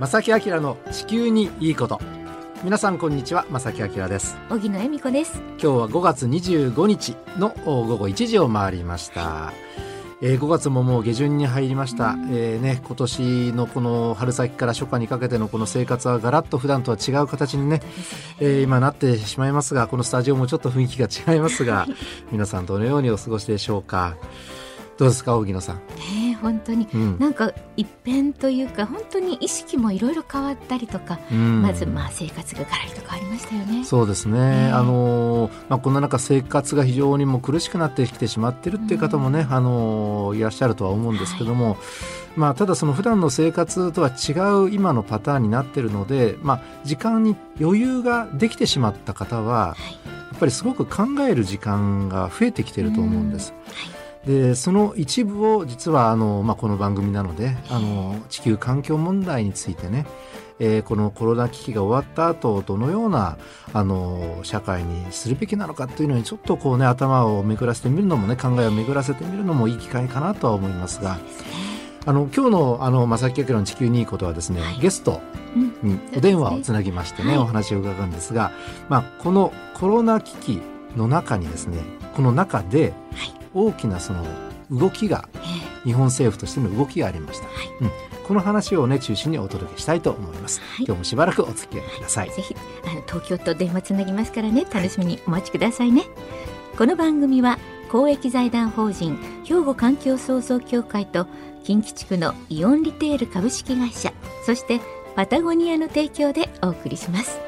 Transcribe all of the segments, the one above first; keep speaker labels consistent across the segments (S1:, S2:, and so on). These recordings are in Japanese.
S1: 正木明の地球にいいこと。皆さんこんにちは正木明です。
S2: 荻野恵美子です。
S1: 今日は5月25日の午後1時を回りました。えー、5月ももう下旬に入りました、えーね、今年のこの春先から初夏にかけてのこの生活はガラッと普段とは違う形にね、えー、今なってしまいますがこのスタジオもちょっと雰囲気が違いますが 皆さんどのようにお過ごしでしょうか。どうですか荻野さん。
S2: ね本当に、うん、なんか一変というか本当に意識もいろいろ変わったりとか、うん、まずまあ生活がガラリと変わりましたよね。
S1: そうですね。あのまあこんな中生活が非常にも苦しくなってきてしまってるっていう方もね、うん、あのいらっしゃるとは思うんですけども。はいまあ、ただその普段の生活とは違う今のパターンになっているので、まあ、時間に余裕ができてしまった方は、やっぱりすごく考える時間が増えてきていると思うんです。はいでその一部を実はあの、まあ、この番組なのであの地球環境問題についてねえー、このコロナ危機が終わった後どのようなあの社会にするべきなのかというのにちょっとこうね頭を巡らせてみるのもね考えを巡らせてみるのもいい機会かなとは思いますが。あの今日のあの正木明の地球にいいことはですね、はい、ゲストにお電話をつなぎましてね、うん、お話を伺うんですが、まあ、このコロナ危機の中にですねこの中で、大きなその動きが、日本政府としての動きがありました、はい。うん、この話をね中心にお届けしたいと思います、はい、今日もしばらくお付き合いください。
S2: ぜひあの東京と電話つなぎますからね楽しみにお待ちくださいね。この番組は公益財団法人兵庫環境創造協会と近畿地区のイオンリテール株式会社そしてパタゴニアの提供でお送りします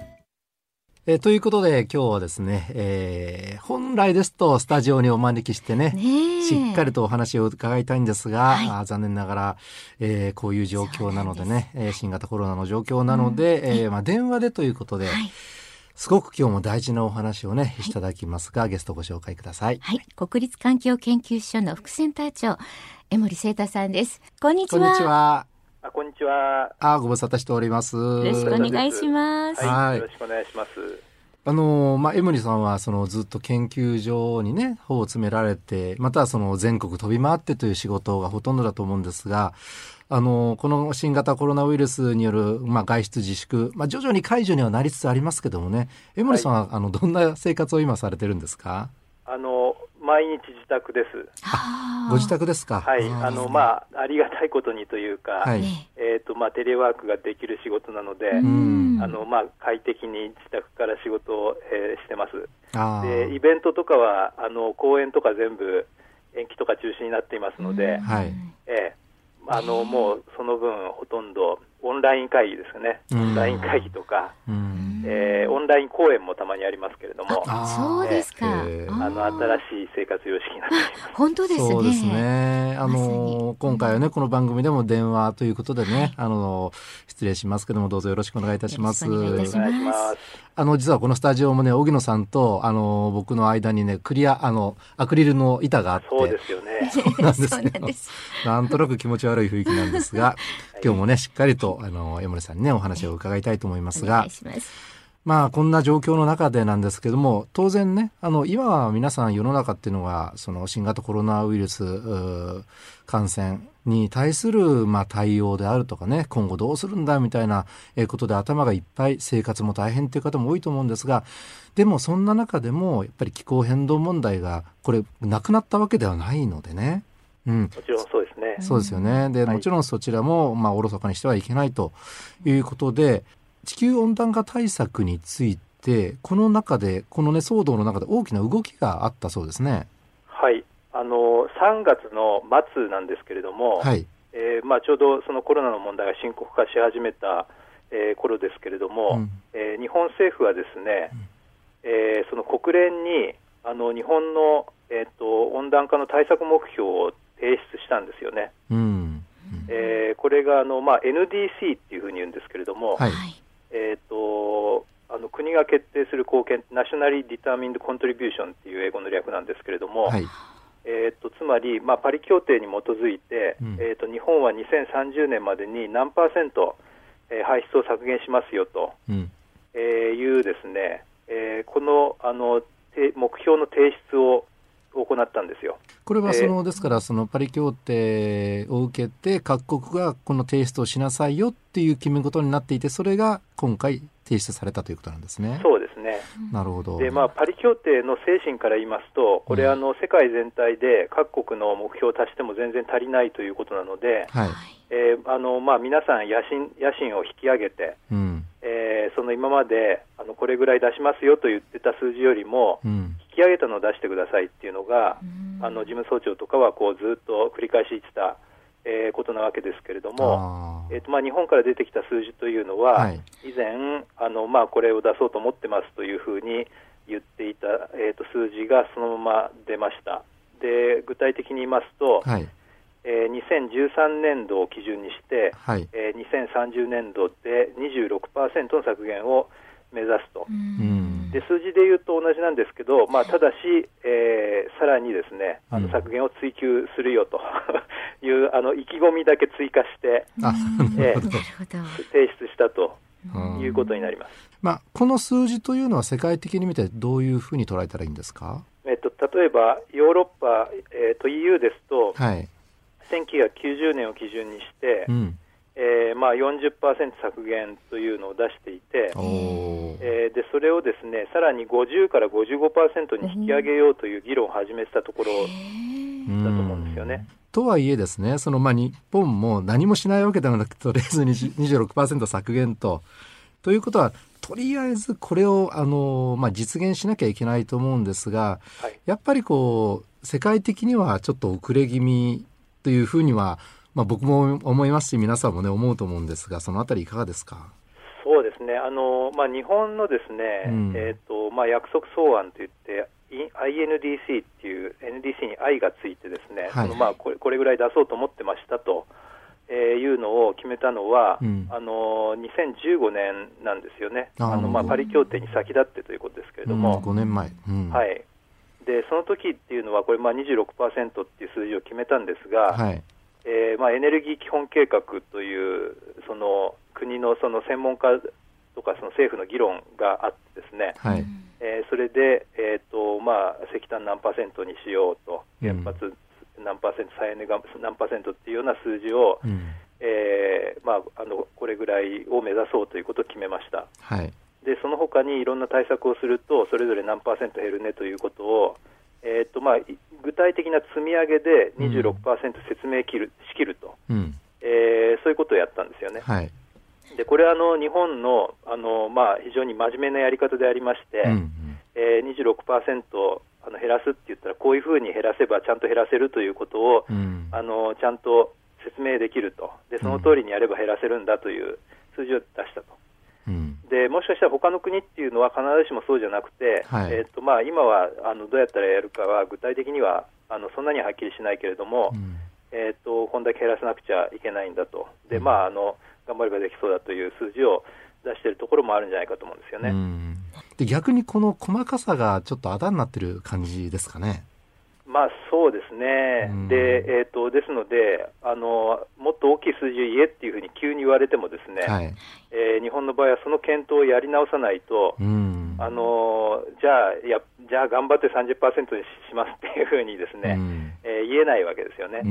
S1: えー、ということで今日はですね、えー、本来ですとスタジオにお招きしてねしっかりとお話を伺いたいんですが、はい、あ残念ながら、えー、こういう状況なのでねで、えー、新型コロナの状況なので、うん、えー、まあ、電話でということで、はい、すごく今日も大事なお話をね、い、ただきますがゲストご紹介ください。
S2: はい、国立環境研究所の副センター長江森聖太さんです。こんにちは。
S1: こんにちは。
S3: あ、こんにちは。
S1: あ、ご無沙汰しております。よ
S2: ろしくお願いします。
S3: はい、よろしくお願いします。
S1: あのまあ、エムリさんはそのずっと研究所にね、方を詰められて、またはその全国飛び回ってという仕事がほとんどだと思うんですが、あのこの新型コロナウイルスによる、まあ、外出自粛、まあ、徐々に解除にはなりつつありますけどもね、エムリさんは、はい、あのどんな生活を今されてるんですか？
S3: あの毎日自宅です。
S1: ご自宅ですか？
S3: はい、あの、まあ、ありがたいことにというか、はい、えっ、と、まあ、テレワークができる仕事なので、あの、まあ、快適に自宅から仕事を、えー、してます。で、イベントとかは、あの、公演とか全部延期とか中止になっていますので、はい、えー、あの、もうその分ほとんどオンライン会議ですね。オンライン会議とか、えー、オンライン公演もたまにありますけれども、
S2: そうですか、
S3: えー、あの新しい生活様式になっています
S2: 本当ですね。
S1: そうですね。あの、今回はね、この番組でも電話ということでね、はい、あの、失礼しますけども、どうぞよろしくお願いいたします。
S2: お願いします。
S1: あの、実はこのスタジオもね、荻野さんと、あの、僕の間にね、クリア、あの、アクリルの板があって。
S3: そうですよね。
S1: そうなんですよ。なんとなく気持ち悪い雰囲気なんですが、今日もね、しっかりと、あの、山根さんにね、お話を伺いたいと思いますが、まあ、こんな状況の中でなんですけども、当然ね、あの、今は皆さん世の中っていうのが、その新型コロナウイルス感染に対する、まあ、対応であるとかね、今後どうするんだみたいなことで頭がいっぱい、生活も大変っていう方も多いと思うんですが、でもそんな中でも、やっぱり気候変動問題が、これ、なくなったわけではないのでね。
S3: うん、もちろんそうですね。
S1: そうですよね。で、もちろんそちらも、まあ、おろそかにしてはいけないということで、地球温暖化対策について、この中で、このね、騒動の中で大きな動きがあったそうですね。
S3: はい。あの、3月の末なんですけれども、はい。えー、まあ、ちょうどそのコロナの問題が深刻化し始めた、えー、頃ですけれども、うん、えー、日本政府はですね、うん、えー、その国連にあの日本の、えーと温暖化の対策目標を提出したんですよね。うんえー、これがあの、まあ、NDC っていうふうに言うんですけれども、はいえーと、あの国が決定する貢献、 Nationally Determined Contribution っていう英語の略なんですけれども、はい、えーと、つまり、まあ、パリ協定に基づいて、うん、えーと、日本は2030年までに何パーセント、えー、排出を削減しますよと、うん、えー、いうですね、えー、このあの目標の提出を行ったんですよ。
S1: これはその、えー、ですからそのパリ協定を受けて各国がこの提出をしなさいよっていう決め事になっていてそれが今回提出されたということなんですね。
S3: そうですね。
S1: なるほど。
S3: で、まあパリ協定の精神から言いますと、これ、あの世界全体で各国の目標を足しても全然足りないということなので、はい、えー、あのまあ皆さん野心野心を引き上げて、うん、えー、その今まであのこれぐらい出しますよと言ってた数字よりも、うん、引き上げたのを出してくださいっていうのが、あの事務総長とかはこうずっと繰り返し言ってた。えー、ことなわけですけれども、えーとまあ、日本から出てきた数字というのは、はい、以前あの、まあ、これを出そうと思ってますというふうに言っていた、えーと、数字がそのまま出ました。で具体的に言いますと、はいえー、2013年度を基準にして、はい、えー、2030年度で26%の削減を目指すと。で数字で言うと同じなんですけど、まあ、ただし、えー、さらにですねあの削減を追求するよと いうあの意気込みだけ追加して、えー、提出したということになります、
S1: まあ、この数字というのは世界的に見てどういうふうに捉えたらいいんですか、
S3: えっと、例えばヨーロッパ、えー、と EU ですと、はい、1990年を基準にして、うんえーまあ40、削減というのを出していて、えー、でそれをですねさらに50から55%に引き上げようという議論を始めたところだと思うんですよね。
S1: とはいえですね、そのまあ日本も何もしないわけではなくとりあえず26%削減と。ということは、とりあえずこれをあの、まあ、実現しなきゃいけないと思うんですが、はい、やっぱりこう世界的にはちょっと遅れ気味というふうにはまあ、僕も思いますし、皆さんも、ね、思うと思うんですが、そのあたり、いかがですか？
S3: そうですね、あのまあ、日本のですね、うん、えーとまあ、約束草案といって、INDC っていう NDC に I がついてですね、はい、そのまあこれこれぐらい出そうと思ってましたと、えー、いうのを決めたのは、うん、あの2015年なんですよね、あのまあパリ協定に先立ってということですけれども、
S1: うん、5年前、
S3: うん、はい、でその時っていうのは、これ、まあ26%っていう数字を決めたんですが、はい、えーまあ、エネルギー基本計画というその国のその専門家とかその政府の議論があってですね、はい。えー、それで、えーとまあ、石炭何パーセントにしようと原発何パーセント、再エネが何パーセントっていうような数字を、うん、えー、まあ、あのこれぐらいを目指そうということを決めました。はい。でその他にいろんな対策をすると、それぞれ何パーセント減るねということを、えーとまあ、具体的な積み上げで26%説明きる、しきると、うん、えー、そういうことをやったんですよね。はい、でこれはあの日本のあの、まあ、非常に真面目なやり方でありまして、うんうん、えー、26%あの減らすって言ったら、こういうふうに減らせばちゃんと減らせるということを、うん、あのちゃんと説明できると。で、その通りにやれば減らせるんだという数字を出したと。でもしかしたら他の国っていうのは必ずしもそうじゃなくて、はい、えーとまあ、今はあのどうやったらやるかは具体的にはあのそんなにはっきりしないけれども、うん、えーと、こんだけ減らさなくちゃいけないんだと。で、まあ、あの頑張ればできそうだという数字を出しているところもあるんじゃないかと思うんですよね。
S1: で逆にこの細かさがちょっとあだになってる感じですかね。
S3: まあ、そうですね、でえーと、ですのであの、もっと大きい数字を言えっていうふうに急に言われても、ですね、はい、えー、日本の場合はその検討をやり直さないと、あのじゃあや、じゃあ頑張って30%にしますっていうふうにですね、えー、言えないわけですよね、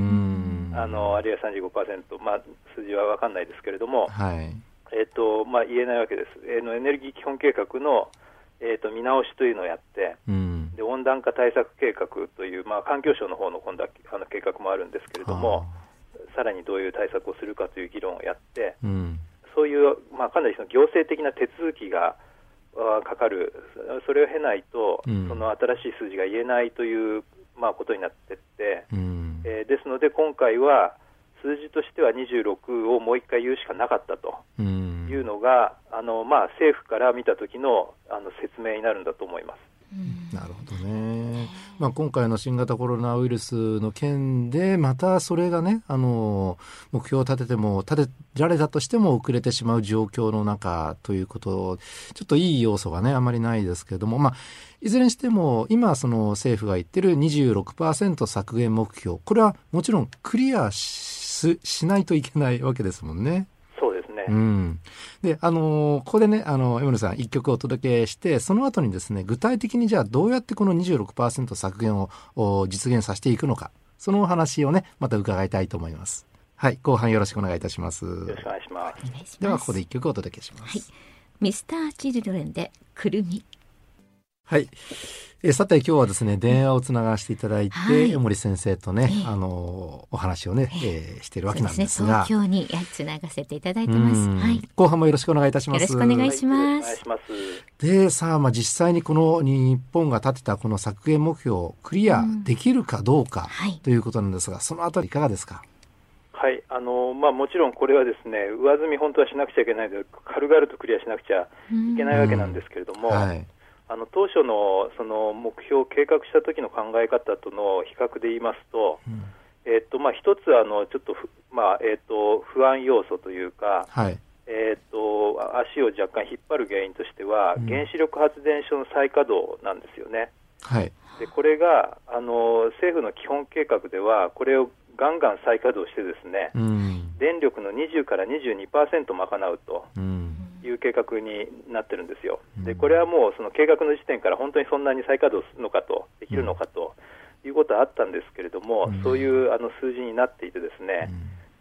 S3: あのあるいは35%、まあ、数字は分かんないですけれども、はい、えーとまあ、言えないわけです。えー、のエネルギー基本計画のえーと、見直しというのをやって、うん、で温暖化対策計画という、まあ、環境省の方の今度はあの計画もあるんですけれども、さらにどういう対策をするかという議論をやって、うん、そういう、まあ、かなりその行政的な手続きがかかる、それを経ないと、うん、その新しい数字が言えないという、まあ、ことになっていって、うん、えー、ですので、今回は数字としては26をもう一回言うしかなかったと。いうのが、あのまあ、政府から見た時のあの説明になるんだと思います。
S1: なるほどね、まあ、今回の新型コロナウイルスの件でまたそれがねあの目標を立てても立てられたとしても遅れてしまう状況の中ということちょっといい要素がねあまりないですけれども、まあ、いずれにしても今その政府が言ってる26%削減目標これはもちろんクリアしないといけないわけですもんね。
S3: ね。うん。
S1: で、あのー、ここでね、あの、江野さん、一曲お届けして、その後にですね、具体的にじゃあどうやってこの26%削減を実現させていくのか、そのお話をね、また伺いたいと思います。はい、後半よろしくお願いいたします。よ
S3: ろしくお願いします。
S1: では、ここで一曲お届けします。はい。
S2: ミスターチルドレンで、くるみ。
S1: はい。えさて今日はですね電話をつながしていただいて、はい、江森先生とね、えー、あのお話をね、えー、しているわけなんですが、
S2: ね、東京につながせていただいてます。はい。
S1: 後半もよろしくお願いいたします。
S2: よろしくお願いします。
S3: は
S1: い、でさあまあ実際にこの日本が立てたこの削減目標をクリアできるかどうか、うん、ということなんですが、そのあたりいかがですか？
S3: はいあのまあ、もちろんこれはですね上積み本当はしなくちゃいけないので軽々とクリアしなくちゃいけないわけなんですけれども、はいあの当初のその目標を計画した時の考え方との比較で言いますと、うん、えっとまあ、一つあのちょっとまあえっと、不安要素というか、はい、えっと足を若干引っ張る原因としては、うん、原子力発電所の再稼働なんですよね。
S1: はい、
S3: でこれがあの政府の基本計画では、これをガンガン再稼働してですね、うん、電力の20から22%賄うと。うんいう計画になってるんですよ、でこれはもうその計画の時点から本当にそんなに再稼働するのかと、できるのかということはあったんですけれども、そういうあの数字になっていて、ですね、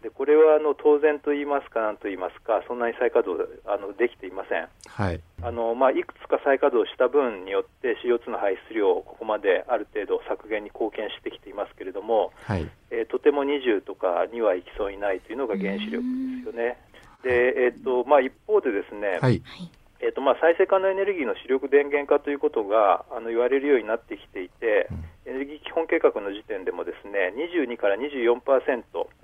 S3: でこれはあの当然と言いますか、なんと言いますか、そんなに再稼働あのできていません、
S1: はい。
S3: あのまあ、いくつか再稼働した分によって、CO2 の排出量をここまである程度削減に貢献してきていますけれども、はい。えー、とても20とかにはいきそうにないというのが原子力ですよね。でえーとまあ、一方でですね、はい。えーとまあ、再生可能エネルギーの主力電源化ということがあの言われるようになってきていて、うん、エネルギー基本計画の時点でもですね22から24%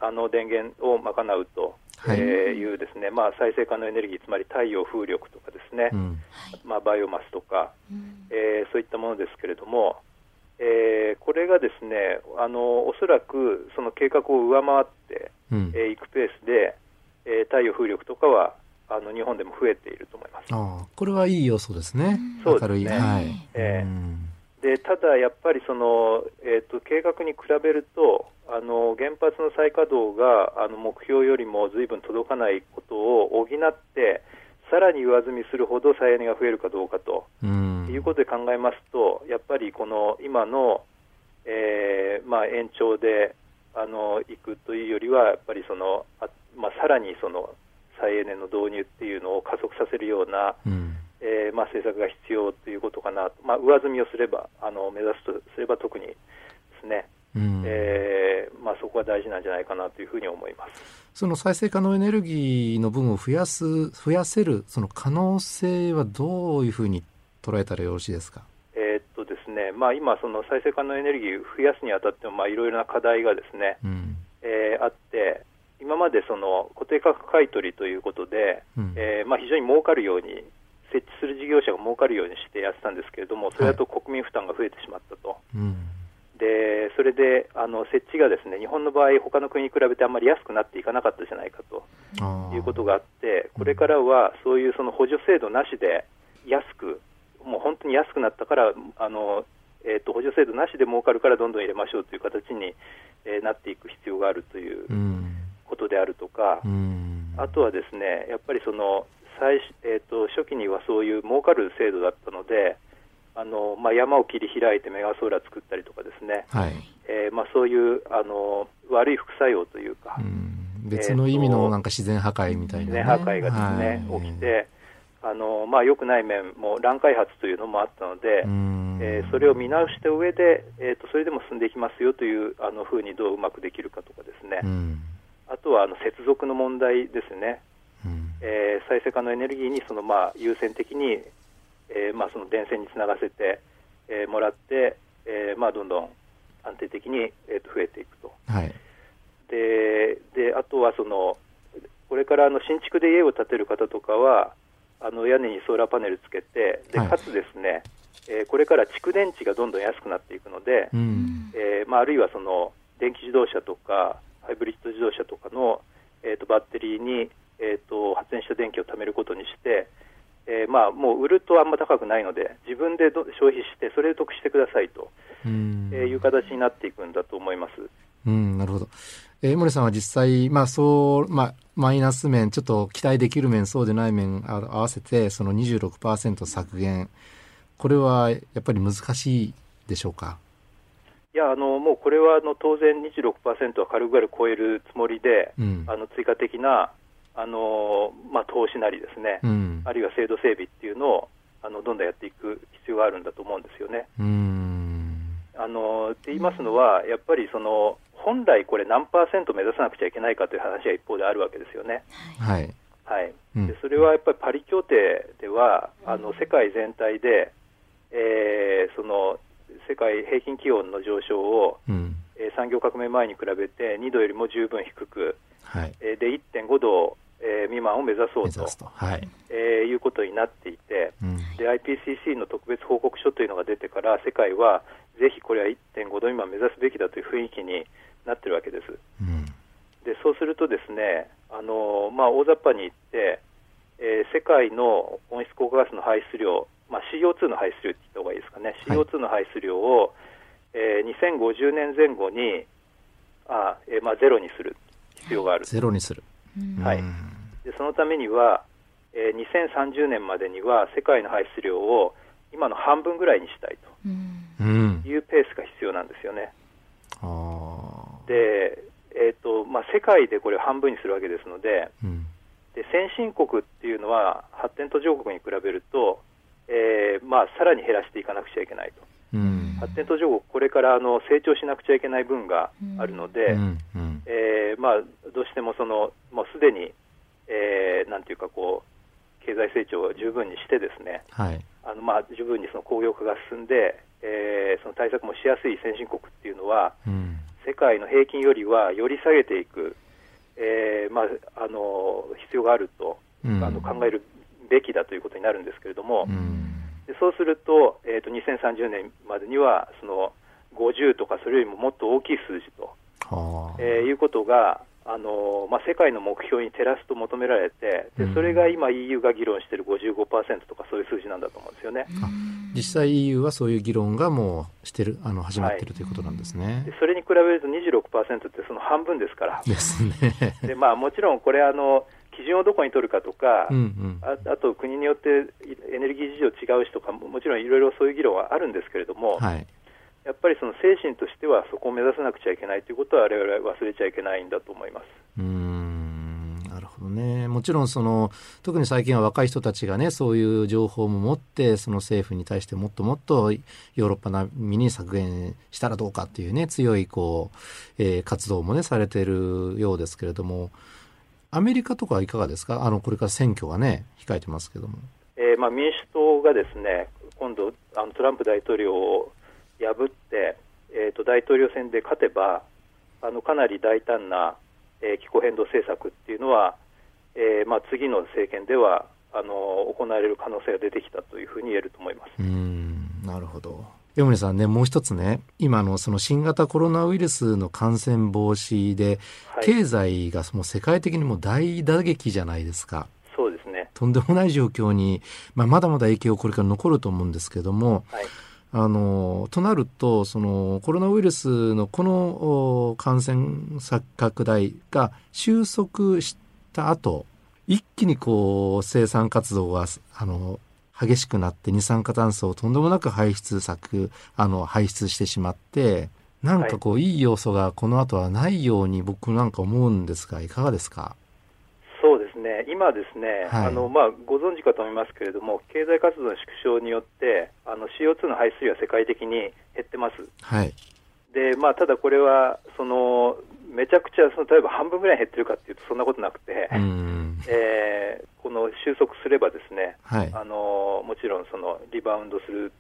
S3: あの電源を賄うと、はい、えー、いうですね、まあ、再生可能エネルギーつまり太陽風力とかですね、うん、まあ、バイオマスとか、うん、えー、そういったものですけれども、えー、これがですねあのおそらくその計画を上回ってい、うん、えー、くペースでえー、太陽風力とかはあの日本でも増えていると思います。
S1: あこれはいい要素ですね、
S3: そうですね、はい。えー、でただやっぱりその、えーと、計画に比べるとあの原発の再稼働があの目標よりもずいぶん届かないことを補ってさらに上積みするほど再エネが増えるかどうかということで考えますとやっぱりこの今の、えーまあ、延長であのいくというよりはやっぱりそのあまあ、さらにその再エネの導入っていうのを加速させるような、うん、えー、まあ、政策が必要ということかな、まあ、上積みをすればあの目指すとすれば特にですね、うん、えー、まあ、そこが大事なんじゃないかなというふうに思います。
S1: その再生可能エネルギーの分を増やす増やせるその可能性はどういうふうに捉えたらよろしいですか？
S3: えー、っとですね。まあ、今、その再生可能エネルギーを増やすにあたってもいろいろな課題がですね、うん、えー、あって、今までその固定価格買取ということで、うん、えー、まあ、非常に儲かるように、設置する事業者が儲かるようにしてやってたんですけれども、それだと国民負担が増えてしまったと。はい、でそれであの設置がですね日本の場合、他の国に比べてあんまり安くなっていかなかったじゃないかと。いうことがあって、これからはそういうその補助制度なしで安く、もう本当に安くなったから、あのえーと、補助制度なしで儲かるからどんどん入れましょうという形に、えー、なっていく必要があるという。うんことであるとか、あとはですねやっぱりその最、えーと、初期にはそういう儲かる制度だったので、あのまあ、山を切り開いてメガソーラー作ったりとかですね、はい。えーまあ、そういうあの悪い副作用というか、
S1: う別の意味のなんか自然破壊みたいな、
S3: ね、自然破壊がですね、はい、起きて、あのまあ、良くない面も乱開発というのもあったので、えー、それを見直した上で、えーと、それでも進んでいきますよというあのふうにどううまくできるかとかですね、あとはあの接続の問題ですね、うん、えー、再生可能エネルギーにそのまあ優先的に、えー、まあその電線につながせて、えー、もらって、えー、まあどんどん安定的に、えー、と増えていくと。はい、でであとはそのこれからあの新築で家を建てる方とかはあの屋根にソーラーパネルつけてでかつですね、はいえー、これから蓄電池がどんどん安くなっていくので、うん、えー、まあ、あるいはその電気自動車とかハイブリッド自動車とかの、えーと、バッテリーに、えーと、発電した電気を貯めることにして、えー、まあ、もう売るとあんま高くないので自分で消費してそれで得してくださいと、うん、えー、いう形になっていくんだと思います。
S1: うん、なるほど。えー、森さんは実際、まあそう、まあ、マイナス面、ちょっと期待できる面、そうでない面合わせて、その26%削減、これはやっぱり難しいでしょうか？
S3: いやあのもうこれはあの当然26%は軽々超えるつもりで、うん、あの追加的なあの、まあ、投資なりですね、うん、あるいは制度整備っていうのをあのどんどんやっていく必要があるんだと思うんですよね。あのって言いますのは、やっぱりその本来これ何パーセント目指さなくちゃいけないかという話は一方であるわけですよね。
S1: はい。
S3: はい。でそれはやっぱりパリ協定では、あの世界全体で、えー、その世界平均気温の上昇を、うん、えー、産業革命前に比べて2度よりも十分低く、はい。えー、で1.5度、えー、未満を目指そうとはい。えー、いうことになっていて、うん、で IPCC の特別報告書というのが出てから世界はぜひこれは1.5度未満目指すべきだという雰囲気になってるわけです。うん、でそうするとですね、あのまあ、大雑把に言って、えー、世界の温室効果ガスの排出量まあ、CO2 の排出量って言った方がいいですかね、CO2 の排出量を、えー、2050年前後にあ、えーまあ、ゼロにする必要がある。
S1: ゼロにする、
S3: はい、でそのためには、えー、2030年までには世界の排出量を今の半分ぐらいにしたいというペースが必要なんですよね。で、えーとまあ、世界でこれを半分にするわけですので、うん、で先進国っていうのは発展途上国に比べるとえーまあ、さらに減らしていかなくちゃいけないと、うん、発展途上国、これからあの成長しなくちゃいけない分があるので、うんうん、えー、まあ、どうしてもそのもうすでに、えー、なんていうかこう、経済成長を十分にして、ですね、はい、あのまあ、十分にその工業化が進んで、えー、その対策もしやすい先進国っていうのは、うん、世界の平均よりはより下げていく、えーまあ、あの必要があると、あの考えるべきだということになるんですけれども、うん、でそうすると,、えーと、2030年までにはその50とかそれよりももっと大きい数字と、えー、いうことがあのまあ、世界の目標に照らすと求められてでそれが今 EU が議論している55%とかそういう数字なんだと思うんですよね。
S1: 実際 EU はそういう議論がもうしてるあの始まっている、はい、ということなんですね。
S3: でそれに比べると26%ってその半分ですから。
S1: ですね。
S3: で、まあ、もちろんこれあの基準をどこに取るかとか、うんうん、ああと国によってエネルギー事情違うしとかもちろんいろいろそういう議論はあるんですけれども、はい、やっぱりその精神としてはそこを目指さなくちゃいけないということは我々は忘れちゃいけないんだと思います。
S1: うんなるほどね。もちろんその特に最近は若い人たちがねそういう情報も持ってその政府に対してもっともっとヨーロッパ並みに削減したらどうかっていうね強いこう、えー、活動もねされているようですけれども。アメリカとかはいかがですか、あのこれから選挙がね、控えてますけども。
S3: えーまあ、民主党がですね今度、あのトランプ大統領を破って、えーと、大統領選で勝てば、あのかなり大胆な、えー、気候変動政策っていうのは、えーまあ、次の政権ではあの行われる可能性が出てきたというふうに言えると思います。
S1: うんなるほど山森さんね、もう一つね、今のその新型コロナウイルスの感染防止で、はい、経済がもう世界的にも大打撃じゃないですか。
S3: そうですね。
S1: とんでもない状況に、まあ、まだまだ影響これから残ると思うんですけども、はい、あの、となると、そのコロナウイルスのこの感染拡大が収束した後、一気にこう生産活動があの激しくなって二酸化炭素をとんでもなく排出削あの排出してしまってなんかこう、はい、いい要素がこの後はないように僕なんか思うんですがいかがですか？
S3: そうですね。今ですね、はい、あのまあ、ご存知かと思いますけれども経済活動の縮小によってあの CO2 の排出量は世界的に減ってます。
S1: はい。
S3: でまあ、ただこれはそのめちゃくちゃその例えば半分ぐらい減ってるかっていうとそんなことなくて、えー、この収束すればですね、はい、あのもちろんそのリバウンドする、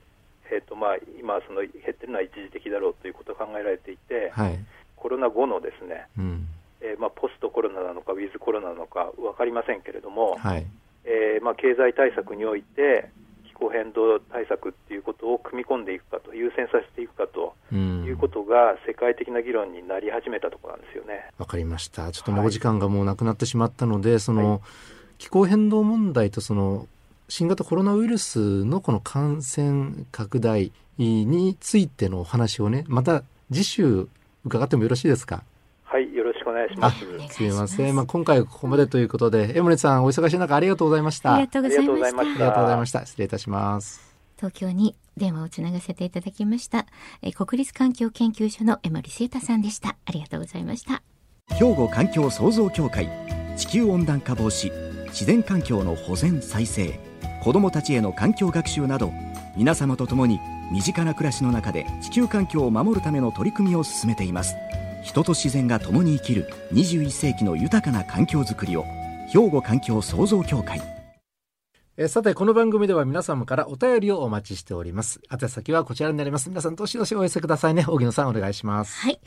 S3: えーとまあ、今その減ってるのは一時的だろうということが考えられていて、はい、コロナ後のですね、うん、えー、まあ、ポストコロナなのかウィズコロナなのか分かりませんけれども、はい、えー、まあ、経済対策において気候変動対策っていうことを組み込んでいくかと、優先させていくかということが、世界的な議論になり始めたところなんですよね。
S1: わかりました。ちょっともうお時間がもうなくなってしまったので、はい、その、気候変動問題とその新型コロナウイルスのこの感染拡大についてのお話をね、また次週伺ってもよろしいですか？
S3: 願いします。
S1: すみません。まあ今回はここまでということで、江森さんお忙しい中ありがとうございました。
S2: ありがとうございました。あ
S1: りがとうございました。失礼いたします。
S2: 東京に電話をつながせていただきました。え国立環境研究所の江森聖太さんでした。ありがとうございました。
S4: 兵庫環境創造協会地球温暖化防止自然環境の保全再生子どもたちへの環境学習など皆様と共に身近な暮らしの中で地球環境を守るための取り組みを進めています人と自然が共に生きる21世紀の豊かな環境づくりを兵庫環境創造協会
S1: えさて、この番組では皆様からお便りをお待ちしております。宛先はこちらになります。皆さん、どしどしお寄せくださいね。荻野さん、お願いします。
S2: はい。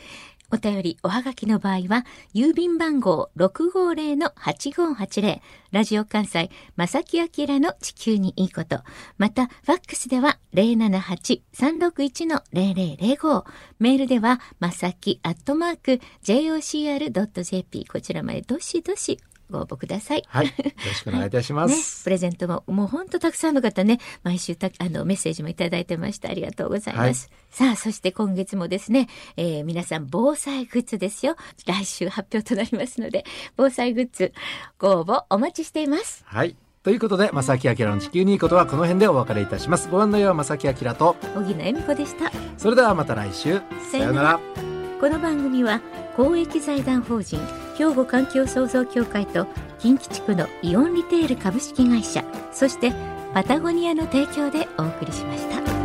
S2: お便り、おはがきの場合は、郵便番号650-8580、ラジオ関西、正木明の地球にいいこと。また、ファックスでは078-361-0005。メールでは、まさきアットマーク、jocr.jp。こちらまでどしどしご応募ください。
S1: はい。よろしくお願いいたします。ね、
S2: プレゼントも、もう本当たくさんの方ね、毎週た、あの、メッセージもいただいてました。ありがとうございます。はい、さあ、そして今月もですね、えー、皆さん、防災グッズですよ。来週発表となりますので、防災グッズ、ご応募お待ちしています。
S1: はい。ということで、正木明の地球にいいことはこの辺でお別れいたします。ご案内は正木明と、
S2: 小木野恵美子でした。
S1: それではまた来週。さようなら。
S2: この番組は、公益財団法人、兵庫環境創造協会と近畿地区のイオンリテール株式会社そしてパタゴニアの提供でお送りしました。